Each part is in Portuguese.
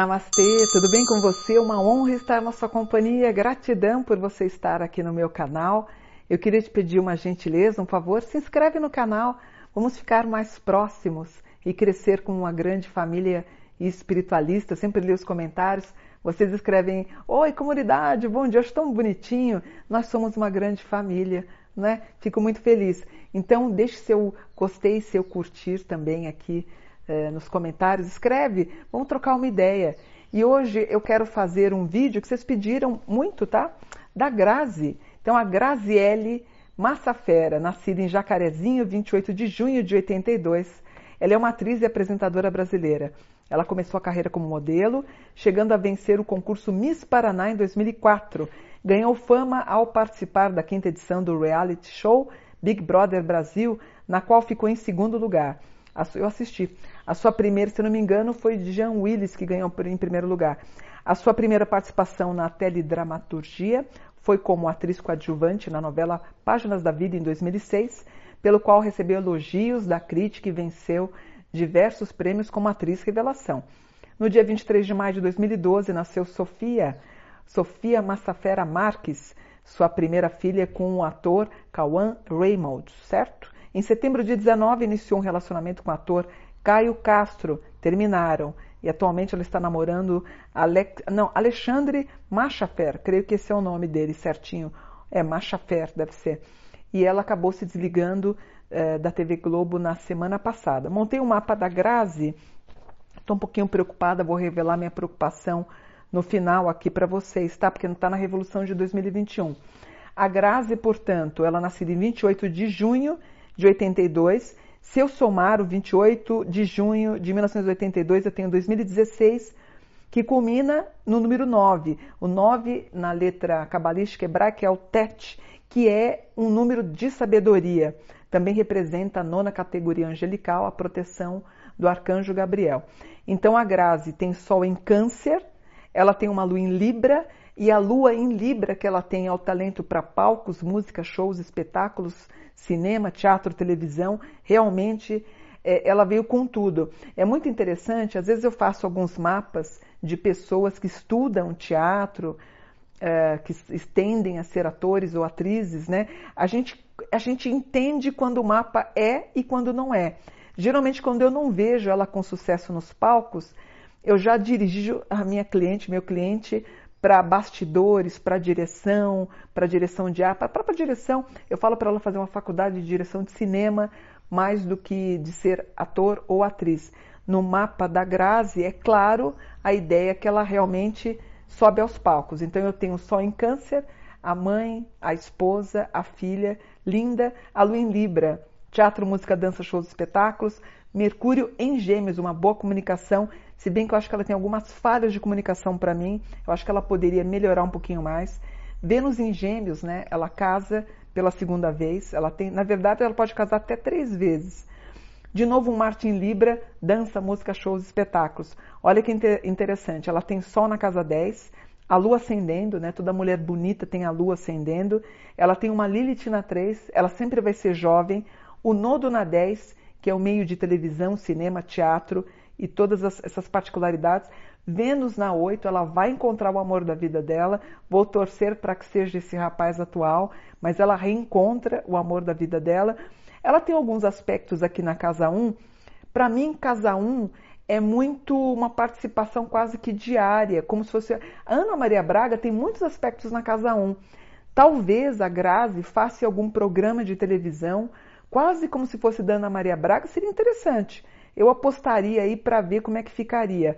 Namastê, tudo bem com você? Uma honra estar na sua companhia. Gratidão por você estar aqui no meu canal. Eu queria te pedir uma gentileza, um favor, se inscreve no canal. Vamos ficar mais próximos e crescer com uma grande família espiritualista. Eu sempre li os comentários. Vocês escrevem: Oi, comunidade, bom dia, acho tão bonitinho. Nós somos uma grande família, né? Fico muito feliz. Então, deixe seu gostei, seu curtir também aqui eh, nos comentários. Escreve, vamos trocar uma ideia. E hoje eu quero fazer um vídeo que vocês pediram muito, tá? Da Grazi. Então, a Graziele Massafera, nascida em Jacarezinho, 28 de junho de 82. Ela é uma atriz e apresentadora brasileira. Ela começou a carreira como modelo, chegando a vencer o concurso Miss Paraná em 2004. Ganhou fama ao participar da quinta edição do reality show Big Brother Brasil, na qual ficou em segundo lugar. Eu assisti. A sua primeira, se não me engano, foi Jean Willis, que ganhou em primeiro lugar. A sua primeira participação na teledramaturgia foi como atriz coadjuvante na novela Páginas da Vida em 2006, pelo qual recebeu elogios da crítica e venceu diversos prêmios como atriz revelação. No dia 23 de maio de 2012 nasceu Sofia, Sofia Massafera Marques, sua primeira filha com o ator Cauã Raymond, certo? Em setembro de 19 iniciou um relacionamento com o ator Caio Castro, terminaram e atualmente ela está namorando não, Alexandre Machafer, creio que esse é o nome dele certinho, é Machafer, deve ser. E ela acabou se desligando eh, da TV Globo na semana passada. Montei um mapa da Grazi, estou um pouquinho preocupada, vou revelar minha preocupação no final aqui para vocês, tá? Porque não está na Revolução de 2021. A Grazi, portanto, ela nascida em 28 de junho de 82. Se eu somar o 28 de junho de 1982, eu tenho 2016, que culmina no número 9. O 9, na letra cabalística hebraica, é o Tet, que é um número de sabedoria. Também representa a nona categoria angelical, a proteção do arcanjo Gabriel. Então a Grazi tem Sol em Câncer, ela tem uma lua em Libra e a lua em Libra que ela tem é o talento para palcos, música, shows, espetáculos, cinema, teatro, televisão. Realmente é, ela veio com tudo. É muito interessante, às vezes eu faço alguns mapas de pessoas que estudam teatro, é, que estendem a ser atores ou atrizes, né? A gente, a gente entende quando o mapa é e quando não é. Geralmente, quando eu não vejo ela com sucesso nos palcos, eu já dirijo a minha cliente, meu cliente, para bastidores, para direção, para direção de ar, para a própria direção. Eu falo para ela fazer uma faculdade de direção de cinema mais do que de ser ator ou atriz. No mapa da Grazi, é claro a ideia que ela realmente sobe aos palcos. Então eu tenho só em câncer a mãe, a esposa, a filha, linda, a lua em Libra, teatro, música, dança, shows, espetáculos, Mercúrio em Gêmeos, uma boa comunicação, se bem que eu acho que ela tem algumas falhas de comunicação para mim, eu acho que ela poderia melhorar um pouquinho mais. Vênus em Gêmeos, né? Ela casa pela segunda vez, ela tem, na verdade, ela pode casar até três vezes. De novo, um Marte em Libra, dança, música, shows, espetáculos. Olha que interessante, ela tem Sol na casa 10, a Lua ascendendo, né? Toda mulher bonita tem a Lua ascendendo. Ela tem uma Lilith na 3, ela sempre vai ser jovem. O Nodo na 10 que é o meio de televisão, cinema, teatro e todas as, essas particularidades. Vênus na 8, ela vai encontrar o amor da vida dela. Vou torcer para que seja esse rapaz atual, mas ela reencontra o amor da vida dela. Ela tem alguns aspectos aqui na casa 1. Para mim, casa 1 é muito uma participação quase que diária, como se fosse. A Ana Maria Braga tem muitos aspectos na casa 1. Talvez a Grazi faça algum programa de televisão quase como se fosse da Ana Maria Braga, seria interessante. Eu apostaria aí para ver como é que ficaria.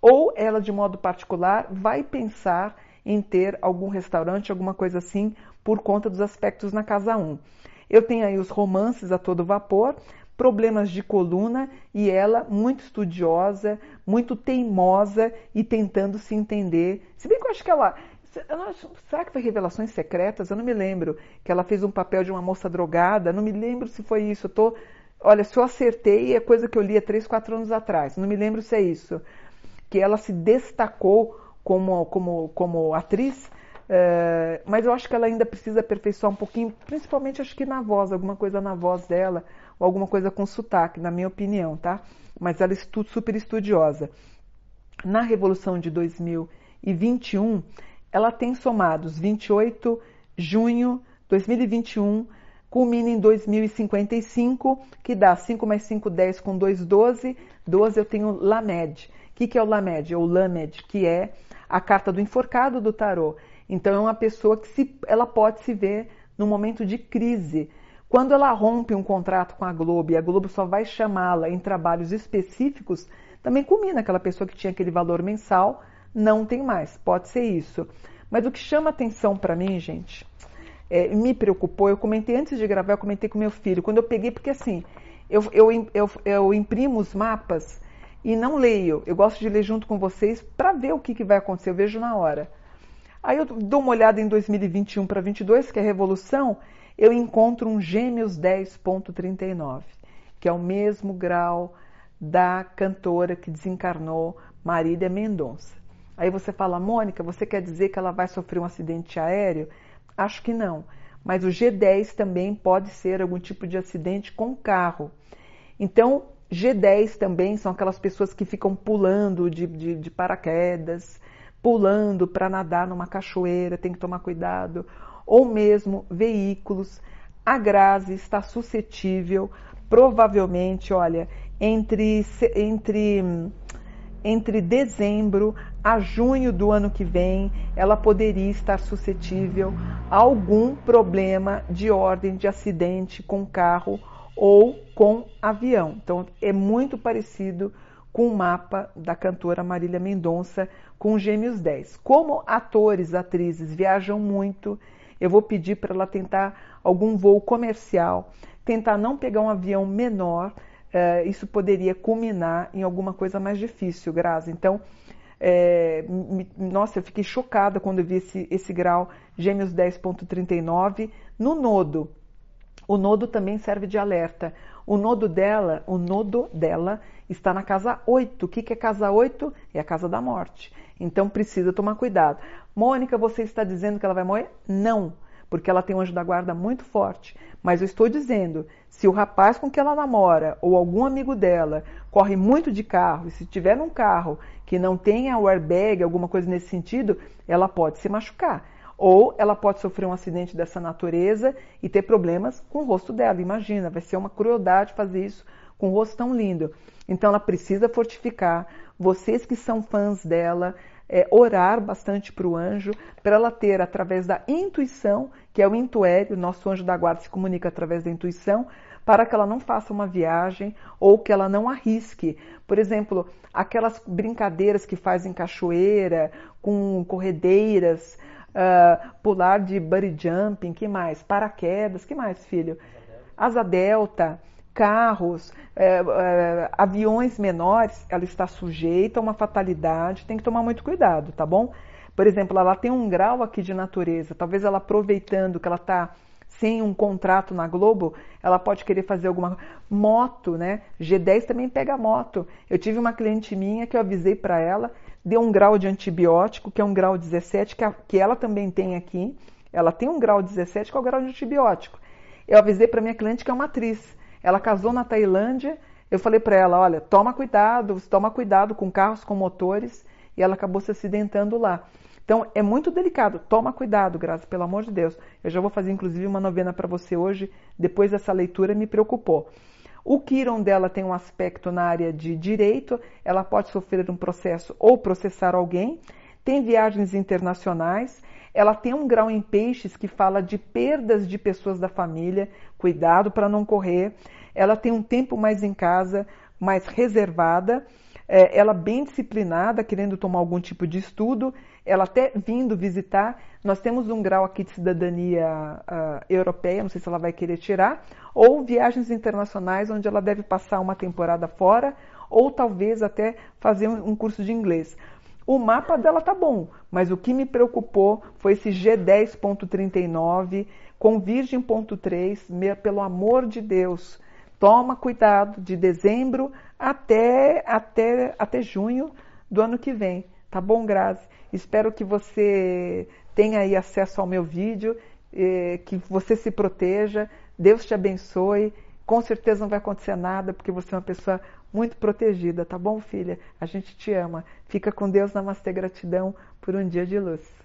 Ou ela, de modo particular, vai pensar em ter algum restaurante, alguma coisa assim, por conta dos aspectos na casa 1. Eu tenho aí os romances a todo vapor, problemas de coluna e ela muito estudiosa, muito teimosa e tentando se entender. Se bem que eu acho que ela, Será que foi Revelações Secretas? Eu não me lembro. Que ela fez um papel de uma moça drogada. Não me lembro se foi isso. Eu tô. Olha, se eu acertei, é coisa que eu li há 3, 4 anos atrás. Não me lembro se é isso. Que ela se destacou como, como, como atriz, é, mas eu acho que ela ainda precisa aperfeiçoar um pouquinho, principalmente acho que na voz, alguma coisa na voz dela, ou alguma coisa com sotaque, na minha opinião, tá? Mas ela é super estudiosa. na Revolução de 2021, ela tem somados 28 junho 2021, culmina em 2055, que dá 5 mais 5, 10 com 2, 12. 12 eu tenho Lamed. O que, que é o Lamed? Ou Lamed, que é a carta do enforcado do tarô. Então é uma pessoa que se, ela pode se ver num momento de crise. Quando ela rompe um contrato com a Globo e a Globo só vai chamá-la em trabalhos específicos, também culmina aquela pessoa que tinha aquele valor mensal, não tem mais. Pode ser isso. Mas o que chama atenção para mim, gente, é, me preocupou. Eu comentei antes de gravar, eu comentei com meu filho. Quando eu peguei, porque assim, eu, eu, eu, eu imprimo os mapas e não leio. Eu gosto de ler junto com vocês para ver o que, que vai acontecer. Eu vejo na hora. Aí eu dou uma olhada em 2021 para 22, que é a revolução, eu encontro um Gêmeos 10.39, que é o mesmo grau da cantora que desencarnou Marília Mendonça. Aí você fala, Mônica, você quer dizer que ela vai sofrer um acidente aéreo? Acho que não. Mas o G10 também pode ser algum tipo de acidente com carro. Então, G10 também são aquelas pessoas que ficam pulando de, de, de paraquedas, pulando para nadar numa cachoeira, tem que tomar cuidado. Ou mesmo veículos. A Grazi está suscetível, provavelmente, olha, entre, entre, entre dezembro a junho do ano que vem, ela poderia estar suscetível a algum problema de ordem de acidente com carro ou com avião. Então, é muito parecido com o mapa da cantora Marília Mendonça com Gêmeos 10. Como atores, atrizes viajam muito, eu vou pedir para ela tentar algum voo comercial, tentar não pegar um avião menor. Uh, isso poderia culminar em alguma coisa mais difícil, Grazi. Então, é, nossa, eu fiquei chocada quando eu vi esse, esse grau Gêmeos 10.39 no nodo. O nodo também serve de alerta. O nodo dela, o nodo dela está na casa 8. O que, que é casa 8? É a casa da morte. Então precisa tomar cuidado. Mônica, você está dizendo que ela vai morrer? Não porque ela tem um anjo da guarda muito forte. Mas eu estou dizendo, se o rapaz com que ela namora ou algum amigo dela corre muito de carro, e se tiver um carro que não tenha o airbag, alguma coisa nesse sentido, ela pode se machucar. Ou ela pode sofrer um acidente dessa natureza e ter problemas com o rosto dela. Imagina, vai ser uma crueldade fazer isso com um rosto tão lindo. Então ela precisa fortificar. Vocês que são fãs dela, é, orar bastante para o anjo, para ela ter, através da intuição, que é o intuério, nosso anjo da guarda se comunica através da intuição, para que ela não faça uma viagem ou que ela não arrisque. Por exemplo, aquelas brincadeiras que fazem cachoeira, com corredeiras, uh, pular de bungee jumping, que mais? Paraquedas, que mais, filho? Asa delta carros, é, é, aviões menores, ela está sujeita a uma fatalidade, tem que tomar muito cuidado, tá bom? Por exemplo, ela tem um grau aqui de natureza, talvez ela aproveitando que ela está sem um contrato na Globo, ela pode querer fazer alguma moto, né? G10 também pega moto. Eu tive uma cliente minha que eu avisei para ela, deu um grau de antibiótico, que é um grau 17, que, a, que ela também tem aqui. Ela tem um grau 17, que é o grau de antibiótico. Eu avisei para minha cliente que é uma atriz. Ela casou na Tailândia. Eu falei para ela, olha, toma cuidado, toma cuidado com carros com motores. E ela acabou se acidentando lá. Então é muito delicado. Toma cuidado, Graça, pelo amor de Deus. Eu já vou fazer inclusive uma novena para você hoje. Depois dessa leitura me preocupou. O Kiron dela tem um aspecto na área de direito, ela pode sofrer um processo ou processar alguém. Tem viagens internacionais, ela tem um grau em peixes que fala de perdas de pessoas da família, cuidado para não correr. Ela tem um tempo mais em casa, mais reservada. É, ela bem disciplinada, querendo tomar algum tipo de estudo. Ela até vindo visitar. Nós temos um grau aqui de cidadania uh, europeia, não sei se ela vai querer tirar, ou viagens internacionais, onde ela deve passar uma temporada fora, ou talvez até fazer um curso de inglês. O mapa dela tá bom, mas o que me preocupou foi esse G10.39 com Virgem.3, pelo amor de Deus, toma cuidado de dezembro até, até, até junho do ano que vem. Tá bom, Grazi? Espero que você tenha aí acesso ao meu vídeo, eh, que você se proteja, Deus te abençoe com certeza não vai acontecer nada, porque você é uma pessoa muito protegida, tá bom, filha? A gente te ama. Fica com Deus, namastê, gratidão por um dia de luz.